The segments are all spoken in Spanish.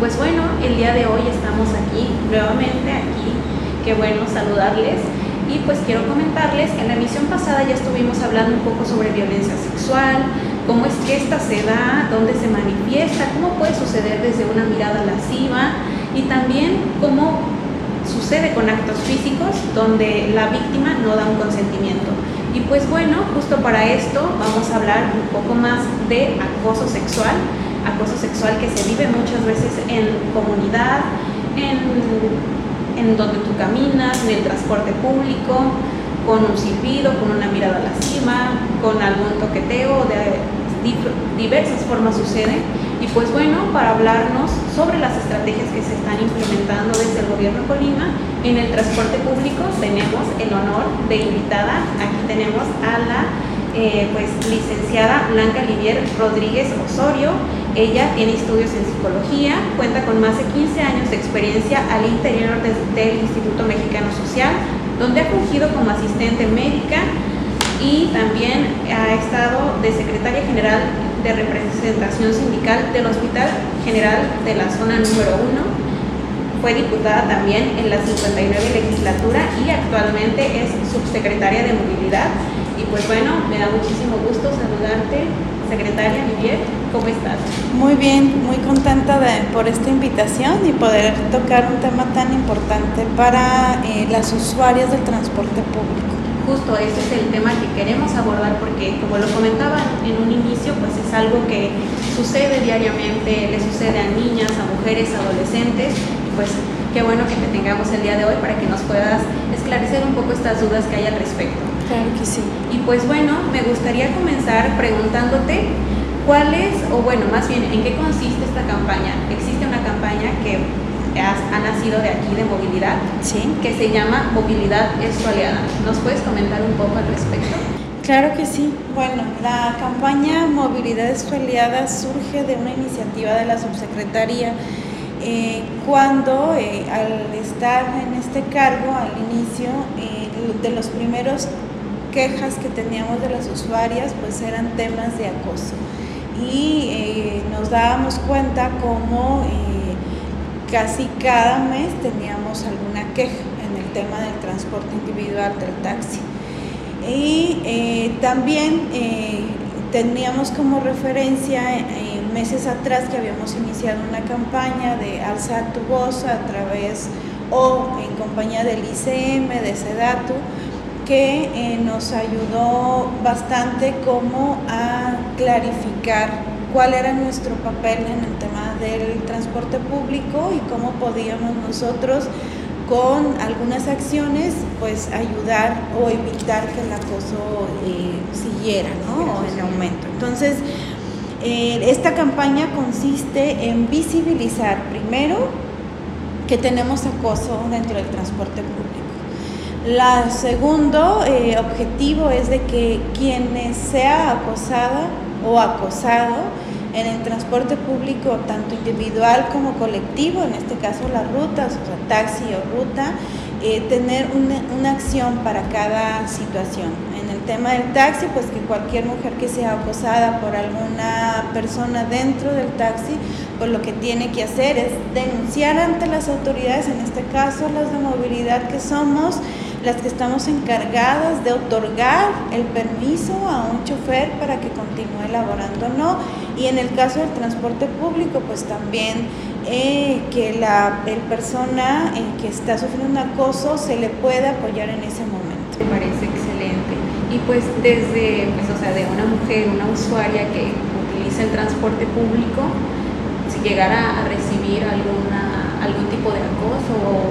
Pues bueno, el día de hoy estamos aquí, nuevamente aquí. Qué bueno saludarles. Y pues quiero comentarles que en la emisión pasada ya estuvimos hablando un poco sobre violencia sexual, cómo es que esta se da, dónde se manifiesta, cómo puede suceder desde una mirada lasciva y también cómo sucede con actos físicos donde la víctima no da un consentimiento. Y pues bueno, justo para esto vamos a hablar un poco más de acoso sexual, acoso sexual que se vive muchas veces en comunidad, en, en donde tú caminas, en el transporte público, con un silbido, con una mirada lasciva, con algún toqueteo, de diversas formas sucede. Y pues bueno, para hablarnos sobre las estrategias que se están implementando desde el gobierno de Colima en el transporte público, tenemos el honor de invitada, aquí tenemos a la eh, pues, licenciada Blanca Livier Rodríguez Osorio. Ella tiene estudios en psicología, cuenta con más de 15 años de experiencia al interior del Instituto Mexicano Social, donde ha fungido como asistente médica y también ha estado de secretaria general de representación sindical del Hospital General de la Zona número 1. Fue diputada también en la 59 legislatura y actualmente es subsecretaria de movilidad. Y pues bueno, me da muchísimo gusto saludarte, secretaria Vivier. ¿Cómo estás? Muy bien, muy contenta por esta invitación y poder tocar un tema tan importante para eh, las usuarias del transporte público justo ese es el tema que queremos abordar porque como lo comentaba en un inicio, pues es algo que sucede diariamente, le sucede a niñas, a mujeres, a adolescentes, y pues qué bueno que te tengamos el día de hoy para que nos puedas esclarecer un poco estas dudas que hay al respecto. Claro que sí. Y pues bueno, me gustaría comenzar preguntándote cuál es, o bueno, más bien, ¿en qué consiste esta campaña? Existe una campaña que ha, nacido de aquí de movilidad, ¿Sí? que se llama Movilidad es ¿Nos puedes comentar un poco al respecto? Claro que sí. Bueno, la campaña Movilidad es surge de una iniciativa de la subsecretaría eh, cuando eh, al estar en este cargo al inicio eh, de los primeros quejas que teníamos de las usuarias pues eran temas de acoso y nos dábamos cuenta cómo casi cada mes teníamos alguna queja en el tema del transporte individual del taxi. Y eh, también eh, teníamos como referencia eh, meses atrás que habíamos iniciado una campaña de alzar tu voz a través o en compañía del ICM, de Sedatu, que nos ayudó bastante como a clarificar cuál era nuestro papel en el del transporte público y cómo podíamos nosotros con algunas acciones pues ayudar o evitar que el acoso eh, siguiera ¿no? en aumento. Entonces, eh, esta campaña consiste en visibilizar primero que tenemos acoso dentro del transporte público. La segundo eh, objetivo es de que quien sea acosada o acosado en el transporte público, tanto individual como colectivo, en este caso las rutas, o sea, taxi o ruta, eh, tener una, una, acción para cada situación. En el tema del taxi, pues que cualquier mujer que sea acosada por alguna persona dentro del taxi, pues lo que tiene que hacer es denunciar ante las autoridades, en este caso las de movilidad que somos, las que estamos encargadas de otorgar el permiso a un chofer para que continúe elaborando o no. Y en el caso del transporte público, pues también eh, que la el persona en que está sufriendo un acoso se le pueda apoyar en ese momento. Me parece excelente. Y pues desde, pues, o sea, de una mujer, una usuaria que utiliza el transporte público, si llegara a recibir alguna, algún tipo de acoso o,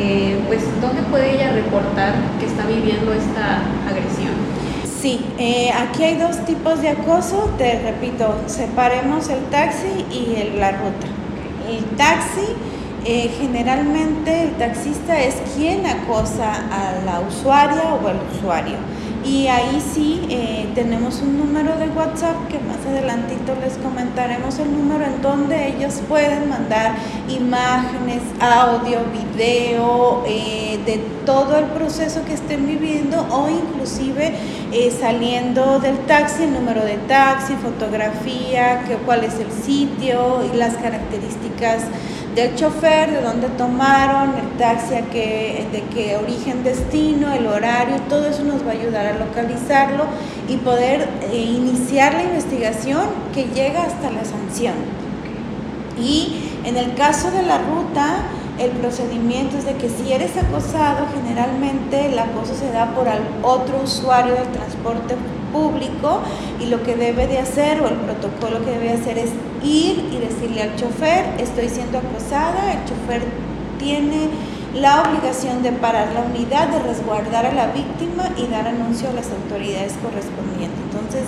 eh, pues ¿dónde puede ella reportar que está viviendo esta agresión? Sí, eh, aquí hay dos tipos de acoso, te repito, separemos el taxi y la ruta. El taxi eh, generalmente el taxista es quien acosa a la usuaria o al usuario. Y ahí sí eh, tenemos un número de WhatsApp que más adelantito les comentaremos el número en donde ellos pueden mandar imágenes, audio, video, eh, de todo el proceso que estén viviendo o inclusive saliendo del taxi, el número de taxi, fotografía, que, cuál es el sitio y las características del chofer, de dónde tomaron, taxi, a qué, de qué origen, destino, el horario, todo eso nos va a ayudar a localizarlo y poder eh, iniciar la investigación que llega hasta la sanción. Y en el caso de la ruta, el procedimiento es de que si eres acosado, generalmente el acoso se da por otro usuario del transporte público y lo que debe de hacer o el protocolo que debe hacer es ir y decirle al chofer, estoy siendo acosada, el chofer tiene la obligación de parar la unidad, de resguardar a la víctima y dar anuncio a las autoridades correspondientes. Entonces,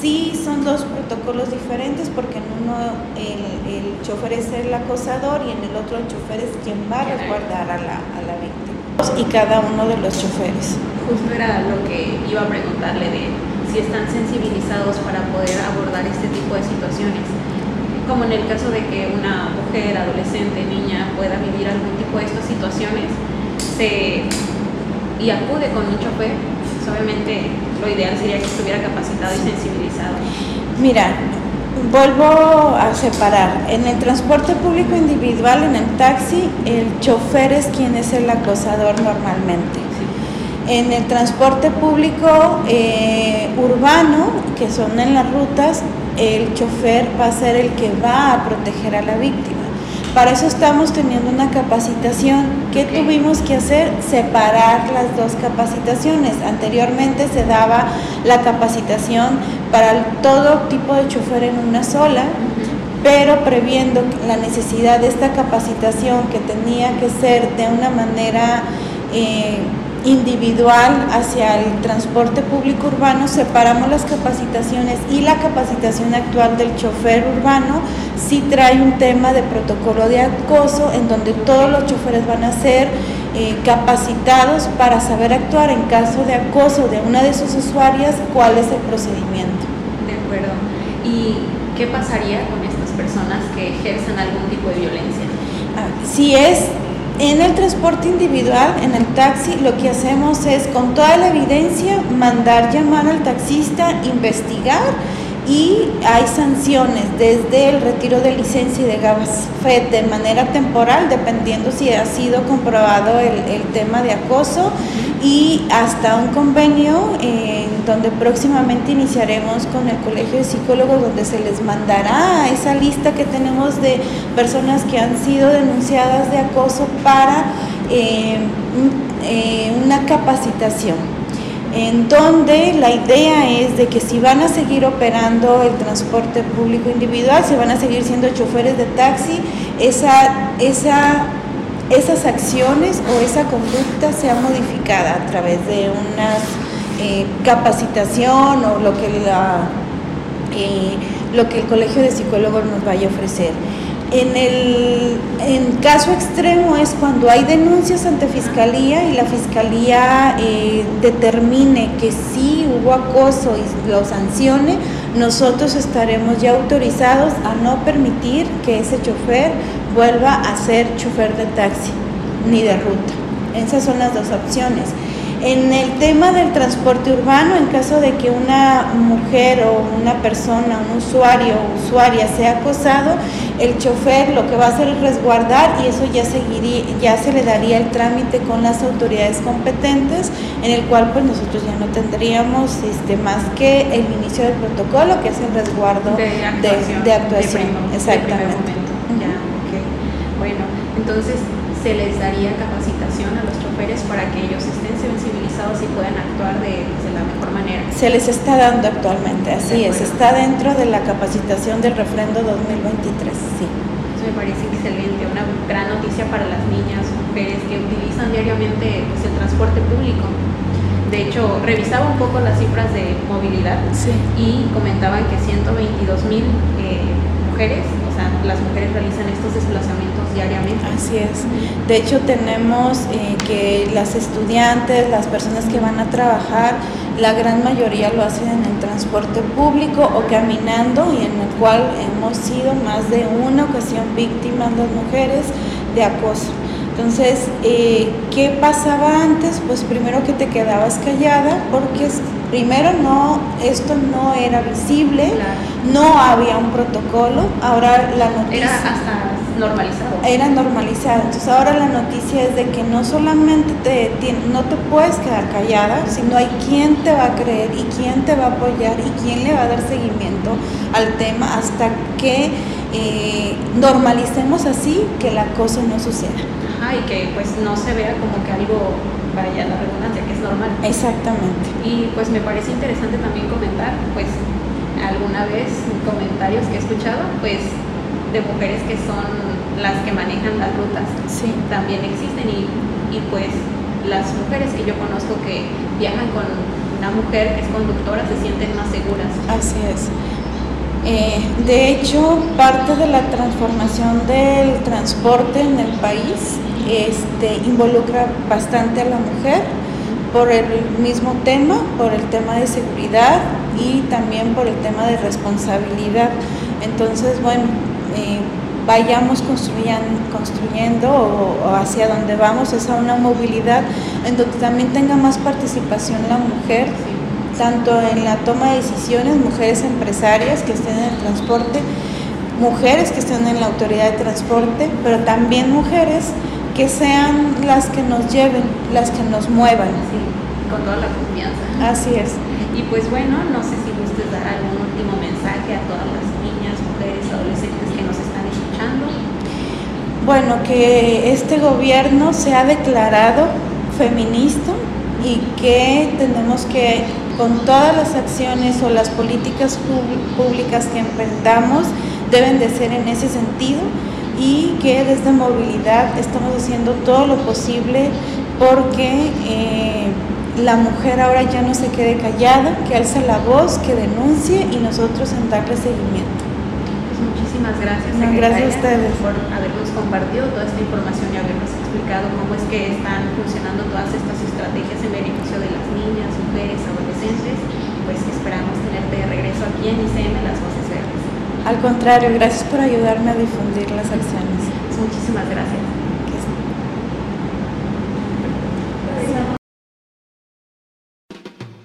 sí son dos protocolos diferentes porque en uno el, el chofer es el acosador y en el otro el chofer es quien va a resguardar a la, a la víctima. Y cada uno de los choferes. Justo era lo que iba a preguntarle de si están sensibilizados para poder abordar este tipo de situaciones. Como en el caso de que una mujer, adolescente, niña pueda vivir algún tipo de estas situaciones se, y acude con un chofer, pues obviamente lo ideal sería que estuviera capacitado y sensibilizado. Mira, vuelvo a separar. En el transporte público individual, en el taxi, el chofer es quien es el acosador normalmente. En el transporte público eh, urbano, que son en las rutas, el chofer va a ser el que va a proteger a la víctima. Para eso estamos teniendo una capacitación. ¿Qué tuvimos que hacer? Separar las dos capacitaciones. Anteriormente se daba la capacitación para todo tipo de chofer en una sola, pero previendo la necesidad de esta capacitación que tenía que ser de una manera... Eh, individual hacia el transporte público urbano, separamos las capacitaciones y la capacitación actual del chofer urbano sí trae un tema de protocolo de acoso en donde todos los choferes van a ser eh, capacitados para saber actuar en caso de acoso de una de sus usuarias, cuál es el procedimiento. De acuerdo. ¿Y qué pasaría con estas personas que ejercen algún tipo de violencia? Ah, si es en el transporte individual, en el taxi, lo que hacemos es con toda la evidencia mandar llamar al taxista, investigar y hay sanciones desde el retiro de licencia y de GABASFED de manera temporal, dependiendo si ha sido comprobado el, tema de acoso, y hasta un convenio en donde próximamente iniciaremos con el Colegio de Psicólogos, donde se les mandará esa lista que tenemos de personas que han sido denunciadas de acoso para eh, eh, una capacitación en donde la idea es de que si van a seguir operando el transporte público individual, si van a seguir siendo choferes de taxi, esa, esa, esas acciones o esa conducta sea modificada a través de una eh, capacitación o lo que, la, eh, lo que el Colegio de Psicólogos nos vaya a ofrecer. En el caso extremo es cuando hay denuncias ante fiscalía y la fiscalía eh, determine que sí hubo acoso y lo sancione, nosotros estaremos ya autorizados a no permitir que ese chofer vuelva a ser chofer de taxi ni de ruta. Esas son las dos opciones. En el tema del transporte urbano, en caso de que una mujer o una persona, un usuario o usuaria sea acosado, el chofer lo que va a hacer es resguardar y eso ya seguiría, ya se le daría el trámite con las autoridades competentes, en el cual pues nosotros ya no tendríamos este, más que el inicio del protocolo, que es el resguardo de actuación. De, actuación. Exactamente. Entonces se les daría capacitación a los choferes para que ellos estén sensibilizados si pueden actuar de, de, la mejor manera. Se les está dando actualmente, así es, está dentro de la capacitación del refrendo 2023, sí. Eso me parece excelente, una gran noticia para las niñas, mujeres que utilizan diariamente pues, el transporte público. De hecho, revisaba un poco las cifras de movilidad sí. y comentaban que 122 mil o sea, las mujeres realizan estos desplazamientos diariamente. Así es. De hecho, tenemos eh, que las estudiantes, las personas que van a trabajar, la gran mayoría lo hacen en el transporte público o caminando y en el cual hemos sido más de una ocasión víctimas las mujeres de acoso. Entonces, eh, ¿qué pasaba antes? Pues primero que te quedabas callada porque primero no, esto no era visible, Claro. no había un protocolo, ahora la noticia... Era hasta normalizado. Era normalizado. Entonces ahora la noticia es de que no solamente te, no te puedes quedar callada, sino hay quien te va a creer y quién te va a apoyar y quién le va a dar seguimiento al tema hasta que eh, normalicemos así que el acoso no suceda. Ajá, y que pues no se vea como que algo, vaya la redundancia, que es normal. Exactamente. Y pues me parece interesante también comentar, pues alguna vez comentarios que he escuchado, pues de mujeres que son las que manejan las rutas, Sí. también existen y, y pues las mujeres que yo conozco que viajan con una mujer que es conductora se sienten más seguras. Así es. Eh, de hecho, parte de la transformación del transporte en el país este, involucra bastante a la mujer por el mismo tema, por el tema de seguridad y también por el tema de responsabilidad. Entonces, bueno, eh, vayamos construyendo, o, o hacia donde vamos es a una movilidad en donde también tenga más participación la mujer tanto en la toma de decisiones, mujeres empresarias que estén en el transporte, mujeres que estén en la autoridad de transporte, pero también mujeres que sean las que nos lleven, las que nos muevan. Sí, con toda la confianza. Así es. Y pues bueno, no sé si gustes dar algún último mensaje a todas las niñas, mujeres, adolescentes que nos están escuchando. Bueno, que este gobierno se ha declarado feminista y que tenemos que, con todas las acciones o las políticas públicas que emprendamos, deben de ser en ese sentido y que desde movilidad estamos haciendo todo lo posible porque eh, la mujer ahora ya no se quede callada, que alce la voz, que denuncie y nosotros en darle seguimiento. Pues muchísimas gracias, No, gracias a ustedes. por habernos compartido toda esta información y habernos explicado cómo es que están funcionando todas estas estrategias en beneficio de las niñas, mujeres, adolescentes. Pues esperamos tenerte de regreso aquí en ICM Las Voces Verdes. Al contrario, gracias por ayudarme a difundir las acciones. Muchísimas gracias.